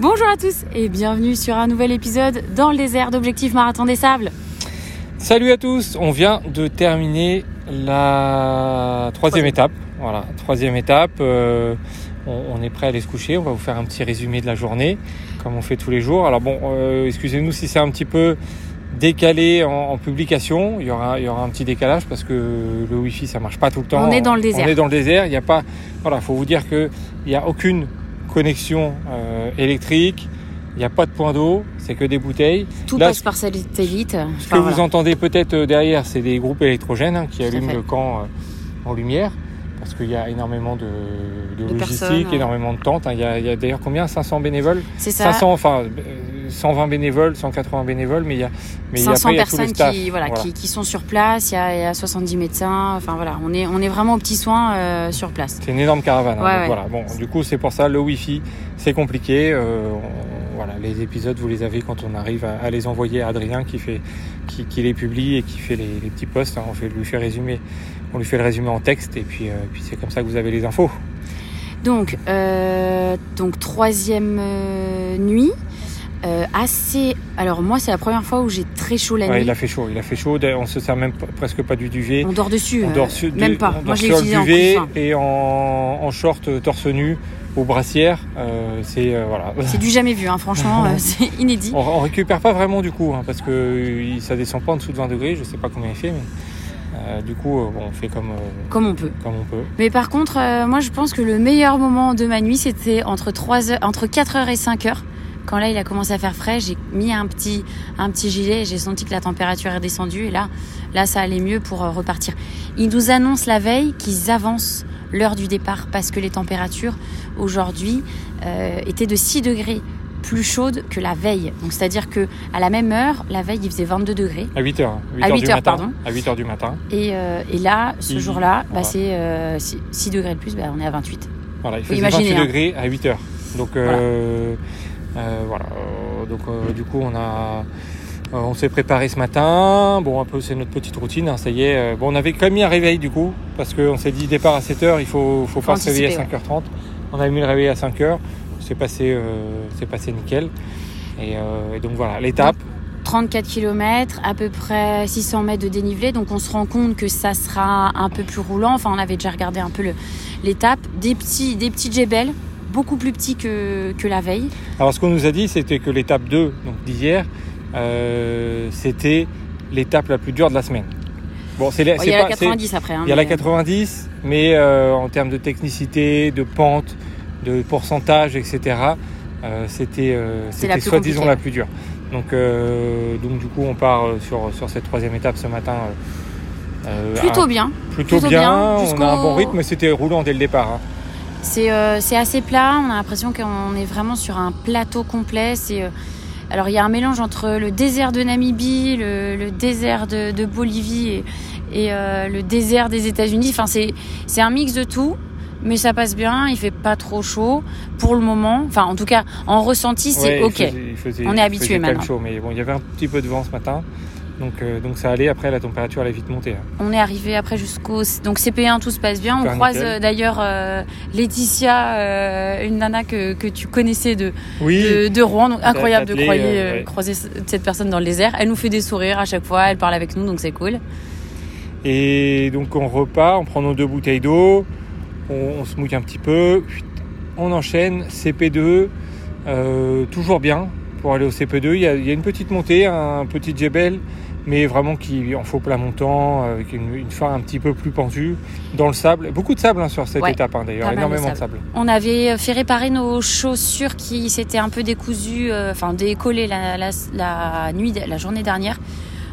Bonjour à tous et bienvenue sur un nouvel épisode dans le désert d'Objectif Marathon des Sables. Salut à tous, on vient de terminer la troisième étape. Voilà, troisième étape. euh, on, on est prêt à aller se coucher. On va vous faire un petit résumé de la journée, comme on fait tous les jours. Alors bon, euh, excusez-nous si c'est un petit peu décalé en, en publication. Il y aura, il y aura un petit décalage parce que le Wi-Fi ça marche pas tout le temps. On est dans le désert. On est dans le désert. Il n'y a pas. Voilà, faut vous dire que il n'y a aucune connexion euh, électrique. Il n'y a pas de point d'eau. C'est que des bouteilles. Tout Là, passe par satellite. Ce que voilà. vous entendez peut-être euh, derrière, c'est des groupes électrogènes hein, qui Tout allument le camp euh, en lumière. Parce qu'il y a énormément de, de De logistique, énormément de tentes. hein. Il y a, d'ailleurs combien? 500 bénévoles? C'est ça. 500, enfin, euh, 120 bénévoles, 180 bénévoles, mais il y a, mais il y a- 500 après, il y a personnes qui, voilà, Qui, qui sont sur place, il y, a, il y a 70 médecins, enfin voilà, on est, on est vraiment aux petits soins euh, sur place. C'est une énorme caravane. hein. Ouais, Donc, ouais. Voilà. Bon, du coup, c'est pour ça le Wi-Fi, c'est compliqué. Euh, on- voilà, les épisodes, vous les avez quand on arrive à, à les envoyer à Adrien qui fait, qui, qui les publie et qui fait les, les petits posts. hein. On fait, lui fait résumer, on lui fait le résumé en texte et puis, euh, puis c'est comme ça que vous avez les infos. Donc, donc troisième nuit, euh, assez. Alors moi, c'est la première fois où j'ai très chaud la Ouais, nuit. il a fait chaud, il a fait chaud. On se sert même presque pas du duvet. On dort dessus. On euh, dort même du- pas. on Moi, dort sur le duvet coussin. et en, en short euh, torse nu aux brassières. Euh, c'est euh, voilà. C'est du jamais vu, hein, franchement, c'est inédit. On, on récupère pas vraiment du coup, hein, parce que ça descend pas en dessous de 20 degrés. Je sais pas combien il fait, mais euh, du coup, euh, bon, on fait comme euh, Comme on peut. comme on peut. Mais par contre, moi je pense que le meilleur moment de ma nuit, c'était entre, 3 heures, entre 4h et 5h. Quand là, il a commencé à faire frais, j'ai mis un petit, un petit gilet et j'ai senti que la température est descendue. Et là, là ça allait mieux pour euh, repartir. Ils nous annoncent la veille qu'ils avancent l'heure du départ parce que les températures aujourd'hui euh, étaient de 6 degrés plus chaudes que la veille. Donc c'est-à-dire que à la même heure, la veille, il faisait 22 degrés. À 8 heures. À 8 du heures, matin, pardon. À 8 heures du matin. Et, euh, et là, ce jour-là, bah, c'est euh, 6, degrés de plus, bah, on est à 28. Voilà, il Faut faisait imaginer, 28 hein. degrés à 8 heures. Donc euh, voilà. Euh, donc euh, du coup, on a euh, on s'est préparé ce matin. Bon, un peu, c'est notre petite routine. hein, ça y est. Euh, Bon, on avait quand même mis un réveil du coup, parce qu'on s'est dit départ à 7 heures, il faut, faut, Faut pas se réveiller à anticiper, 5h30. On avait mis le réveil à 5 heures. C'est passé, euh, c'est passé nickel. Et, euh, et donc voilà, l'étape. 34 km, à peu près 600 mètres de dénivelé, donc on se rend compte que ça sera un peu plus roulant. Enfin, on avait déjà regardé un peu l'étape. Des petits, des petits djebels, beaucoup plus petits que, que la veille. Alors, ce qu'on nous a dit, c'était que l'étape 2, donc d'hier, euh, c'était l'étape la plus dure de la semaine. Bon, c'est Bon, c'est il y a la pas- c'est- 90 après. hein, Il y a la mais- 90, mais euh, en termes de technicité, de pente, de pourcentage, etc., euh, c'était euh, soi-disant la plus dure. Donc, euh, donc du coup, on part euh, sur, sur cette troisième étape ce matin. euh, euh, Plutôt bien. plutôt, plutôt bien. bien, on a un bon rythme, mais c'était roulant dès le départ. hein. C'est euh, c'est assez plat. On a l'impression qu'on est vraiment sur un plateau complet. C'est euh, alors il y a un mélange entre le désert de Namibie, le, le désert de, de Bolivie et, et, euh, le désert des États-Unis. Enfin c'est un mix de tout. Mais ça passe bien, il fait pas trop chaud pour le moment. Enfin, en tout cas, en ressenti, c'est Ouais, il ok. faisait- il faisait- On est habitué maintenant. chaud, mais bon, il y avait un petit peu de vent ce matin. Donc, euh, donc ça allait. Après, la température allait vite monter. hein. On est arrivé après jusqu'au donc CP1 tout se passe bien. Super on croise euh, d'ailleurs euh, Laetitia, une nana que, que tu connaissais de, Oui, de, de Rouen. Donc incroyable de ouais. croiser ce- cette personne dans le désert. Elle nous fait des sourires à chaque fois, elle parle avec nous, donc c'est cool. Et donc on repart, on prend nos deux bouteilles d'eau, on, on se mouille un petit peu, on enchaîne, CP2, euh, toujours bien pour aller au CP2. Il y a, il y a une petite montée, un petit djebel, mais vraiment qui en faux plat montant, avec une, une fin un petit peu plus pentue, dans le sable. Beaucoup de sable hein, sur cette Ouais, étape hein, d'ailleurs, de énormément de sable. On avait fait réparer nos chaussures qui s'étaient un peu décousues, euh, enfin décollées la, la, la nuit, la journée dernière,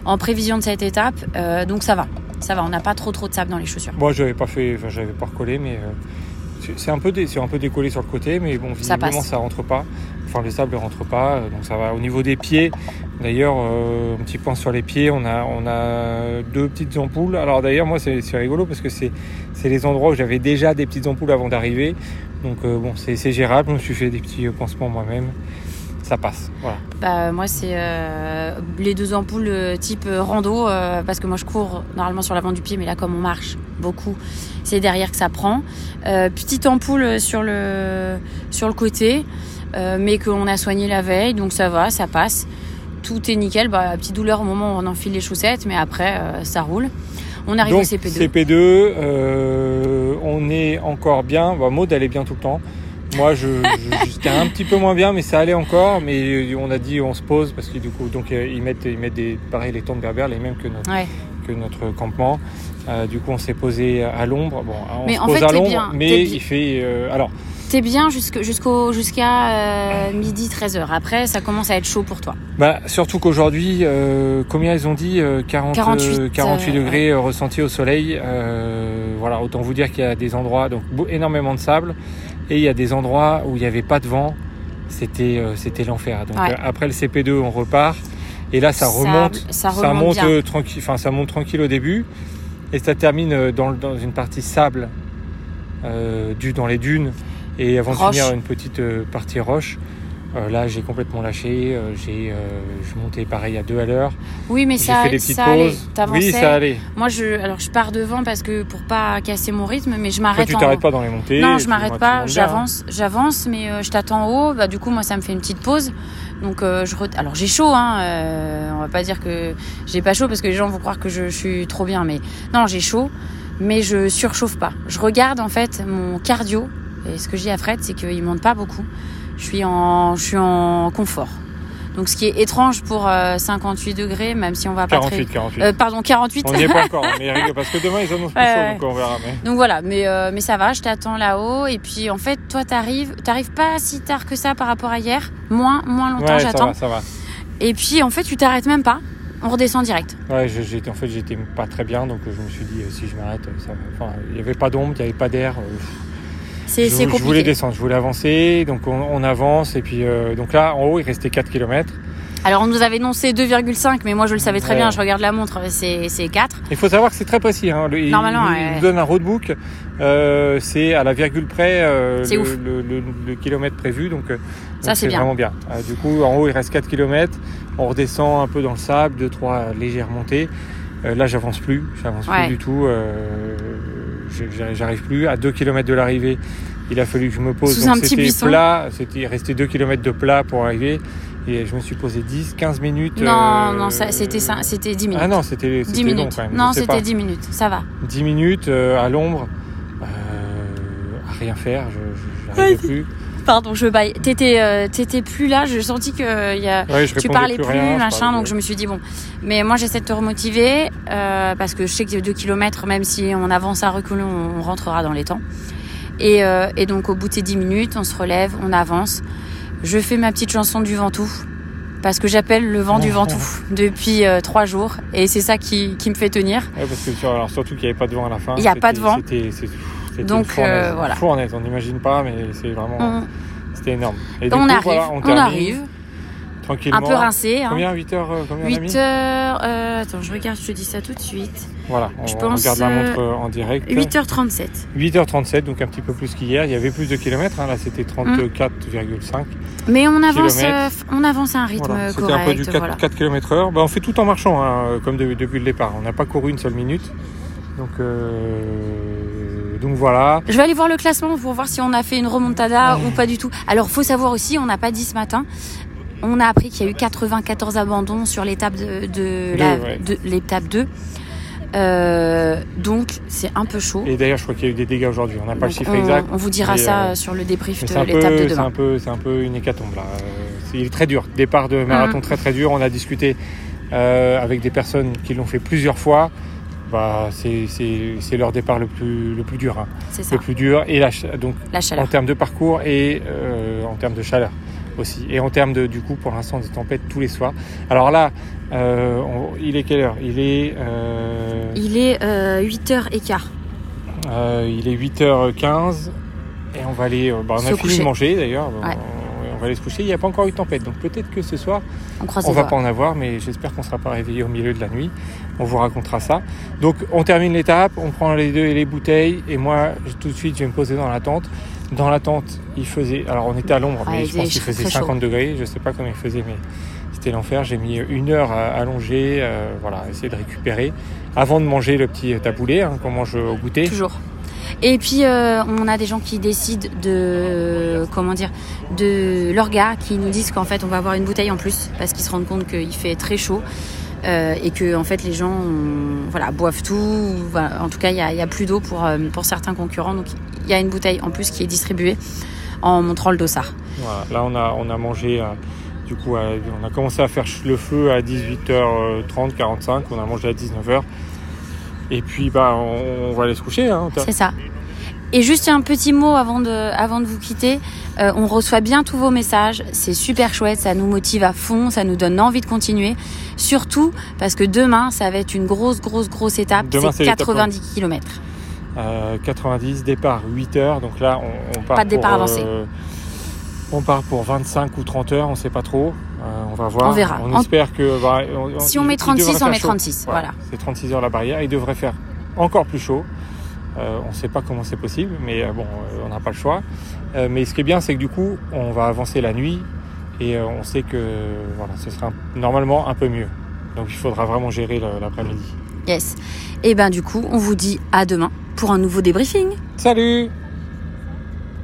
en prévision de cette étape. Euh, donc ça va, ça va. On n'a pas trop trop de sable dans les chaussures. Moi j'avais pas fait, enfin, j'avais pas recollé, mais euh, c'est- un peu dé- un peu décollé sur le côté, mais bon Ça visiblement passe. ça rentre pas. Enfin le sable ne rentre pas, donc ça va. Au niveau des pieds, d'ailleurs euh, un petit point sur les pieds, on a on a deux petites ampoules. Alors d'ailleurs moi c'est rigolo parce que c'est les endroits où j'avais déjà des petites ampoules avant d'arriver, donc euh, bon c'est gérable. Je me suis fait des petits euh, pansements moi-même, ça passe. Bah, moi, c'est les deux ampoules type rando, parce que moi, je cours normalement sur l'avant du pied, mais là, comme on marche beaucoup, c'est derrière que ça prend. Petite ampoule sur le, sur le côté. Euh, mais qu'on a soigné la veille, donc ça va, ça passe. Tout est nickel. Bah, petite douleur au moment où on enfile les chaussettes, mais après, euh, ça roule. On arrive Donc au CP2. CP2, euh, on est encore bien. Bah, Maud, elle est bien tout le temps. Moi, je, j'étais un petit peu moins bien, mais ça allait encore. Mais on a dit on se pose parce que du coup, donc ils mettent, ils mettent des, pareil, les tentes berbères, les mêmes que notre, Ouais. que notre campement. Euh, du coup, on s'est posé à l'ombre. Bon, on Mais se en pose fait, à l'ombre, mais il fait. euh, alors, T'es bien jusqu'au, jusqu'au, jusqu'à euh, midi 13h. Après, ça commence à être chaud pour toi. bah, surtout qu'aujourd'hui, euh, combien ils ont dit euh, 40, 48, euh, 48 euh, degrés euh, ressentis au soleil. Voilà, autant vous dire qu'il y a des endroits, donc énormément de sable, et il y a des endroits où il n'y avait pas de vent. C'était, c'était l'enfer. Donc Ouais. après le CP2, on repart, et là ça Ça- remonte, ça remonte monte tranquille, enfin ça monte tranquille au début, et ça termine dans, une partie sable, euh, dans les dunes, et avant Roche. de finir une petite euh, partie roche. Euh, là, j'ai complètement lâché. euh, j'ai, euh, je montais pareil à deux à l'heure. Oui, mais ça, fait des ça allait. Oui, ça allait. Moi, je, alors, je pars devant parce que pour pas casser mon rythme, mais je Toi, m'arrête tu en t'arrêtes pas dans les montées. Non, je m'arrête pas, bien, j'avance, j'avance, mais je t'attends en haut. Bah, du coup, moi, ça me fait une petite pause. Donc, je re- alors j'ai chaud, hein. on va pas dire que j'ai pas chaud parce que les gens vont croire que je, je suis trop bien, mais non, j'ai chaud, mais je surchauffe pas. Je regarde en fait mon cardio et ce que dis à Fred, c'est qu'il monte pas beaucoup. Je suis en, je suis en confort. Donc, ce qui est étrange pour euh, 58 degrés, même si on va pas 48, très, 48. Euh, pardon, 48. On n'y est pas encore, mais parce que demain ils annoncent plus Ouais, chaud, donc on verra. Mais... Donc voilà, mais, euh, mais ça va, je t'attends là-haut. Et puis en fait, toi, t'arrives, t'arrives pas si tard que ça par rapport à hier. Moins, moins longtemps, Ouais, ça j'attends. va, ça va. Et puis en fait, tu t'arrêtes même pas. On redescend direct. Ouais, j'étais, en fait, j'étais pas très bien, donc euh, je me suis dit, euh, si je m'arrête, euh, ça va. Enfin, il n'y avait pas d'ombre, il n'y avait pas d'air. C'est je, c'est je voulais compliqué. descendre, je voulais avancer, donc on, on avance, et puis euh, donc là, en haut, il restait 4 km. Alors on nous avait annoncé 2,5, mais moi je le savais très Ouais. bien. Je regarde la montre, c'est c'est 4. Il faut savoir que c'est très précis. Hein. Le- Normalement, il- ouais. nous donne un roadbook, euh, c'est à la virgule près euh, le, ouf. le- kilomètre prévu, donc, Ça, c'est vraiment bien. Euh, du coup, en haut, il reste 4 km, on redescend un peu dans le sable, 2-3 légères montées. Là, j'avance plus, j'avance Ouais. plus du tout. J'arrive- plus. À 2 km de l'arrivée, il a fallu que je me pose. Sous Donc, un petit c'était plat, c'était il restait 2 km de plat pour arriver. Et je me suis posé 10, 15 minutes. Non, euh, non, c'était ça- c'était 10 minutes. Ah non, c'était 10 c'était long minutes. quand même. non, c'était 10 minutes. Ça va. 10 minutes euh, à l'ombre, euh, à rien faire, je plus. Pardon, je baille. T'étais, euh, t'étais plus là. J'ai senti que il y a. Ouais, je tu parlais plus, rien, je machin, donc je me suis dit bon. Mais moi j'essaie de te remotiver euh, parce que je sais que 2 km, même si on avance à reculons, on, rentrera dans les temps. Et, euh, et donc au bout de ces 10 minutes, on se relève, on avance. Je fais ma petite chanson du Ventoux parce que j'appelle le vent du Ventoux depuis euh, trois jours et c'est ça qui, qui me fait tenir. Ouais, parce que alors, surtout qu'il n'y avait pas de vent à la fin. Il y a pas de vent. C'était Donc, une fournaise, euh, voilà. fournaise, on n'imagine pas, mais c'est vraiment, On, c'était énorme. Et du on coup, arrive, voilà, on, arrive, tranquillement. un peu rincé. Hein. Combien 8 heures euh, combien on a 8 mis heures, euh, attends, je regarde, je te dis ça tout de suite. Voilà, on, je pense, regarde la euh, montre euh, en direct. 8h37. 8h37, donc un petit peu plus qu'hier. Il y avait plus de kilomètres, hein, là c'était 34,5. Mais on avance, euh, on avance à un rythme Voilà, C'était correct. un peu du 4, voilà. 4 km heure. Bah, on fait tout en marchant, hein, comme de- depuis le départ. On n'a pas couru une seule minute. Donc, euh, donc voilà. Je vais aller voir le classement pour voir si on a fait une remontada ou pas du tout. Alors, faut savoir aussi, on n'a pas dit ce matin. On a appris qu'il y a eu 94 abandons sur l'étape de, de, la- Deux, ouais. de l'étape 2. Euh, donc, c'est un peu chaud. Et d'ailleurs, je crois qu'il y a eu des dégâts aujourd'hui. On n'a pas le Donc, chiffre on, exact. on vous dira ça euh, sur le débrief de l'étape de peu, c'est demain. un, peu, c'est un peu une hécatombe là. Euh, c'est- Il est très dur. Départ de marathon Mhm. très très dur. On a discuté euh, avec des personnes qui l'ont fait plusieurs fois. Bah, c'est, leur départ le plus, le plus dur. hein. C'est ça, Le plus dur. Et la, ch- donc, la en termes de parcours et euh, en termes de chaleur aussi. Et en termes de, du coup, pour l'instant, des tempêtes tous les soirs. Alors là, euh, on- il est quelle heure? Il est, euh, Il est euh, 8h15. euh, il est 8h15 et on va aller. bah, on Se a fini coucher. de manger d'ailleurs. Ouais. On va aller se coucher. Il n'y a pas encore eu de tempête, donc peut-être que ce soir On on les va pas en avoir, mais j'espère qu'on sera pas réveillé au milieu de la nuit. On vous racontera ça. Donc on termine l'étape, on prend les deux et les bouteilles, et moi tout de suite je vais me poser dans la tente. Dans la tente, il faisait, alors on était à l'ombre, mais je pense qu'il faisait très chaud. 50 degrés. Je sais pas comment il faisait, mais c'était l'enfer. J'ai mis une heure à allonger, euh, voilà, essayer de récupérer avant de manger le petit taboulé hein, qu'on mange au goûter. Toujours. Et puis euh, on a des gens qui décident de comment dire de leur gars qui nous disent qu'en fait on va avoir une bouteille en plus parce qu'ils se rendent compte qu'il fait très chaud euh, et que en fait les gens voilà boivent tout. En tout cas il y a, plus d'eau pour euh, pour certains concurrents donc il y a une bouteille en plus qui est distribuée en montrant le dossard. Voilà. Là on a on a mangé du coup on a commencé à faire le feu à 18h30 45 on a mangé à 19h et puis bah on, va aller se coucher. Hein, C'est ça. Et juste un petit mot avant de, avant de vous quitter. Euh, on reçoit bien tous vos messages. C'est super chouette. Ça nous motive à fond. Ça nous donne envie de continuer. Surtout parce que demain, ça va être une grosse, grosse, grosse étape. C'est 90 km. Euh, 90, départ 8 heures. Donc là, on, on part. Pas de départ pour, avancé. Euh, on part pour 25 ou 30 heures. On sait pas trop. Euh, on va voir. On verra. On espère que. Bah, on, si on met 36, on met 36. Voilà. voilà. C'est 36 heures la barrière. Il devrait faire encore plus chaud. Euh, on ne sait pas comment c'est possible, mais euh, bon, on n'a pas le choix. Euh, mais ce qui est bien, c'est que du coup, on va avancer la nuit et on sait que voilà, ce sera normalement un peu mieux. Donc il faudra vraiment gérer l'après-midi. Yes. Et ben du coup, on vous dit à demain pour un nouveau débriefing. Salut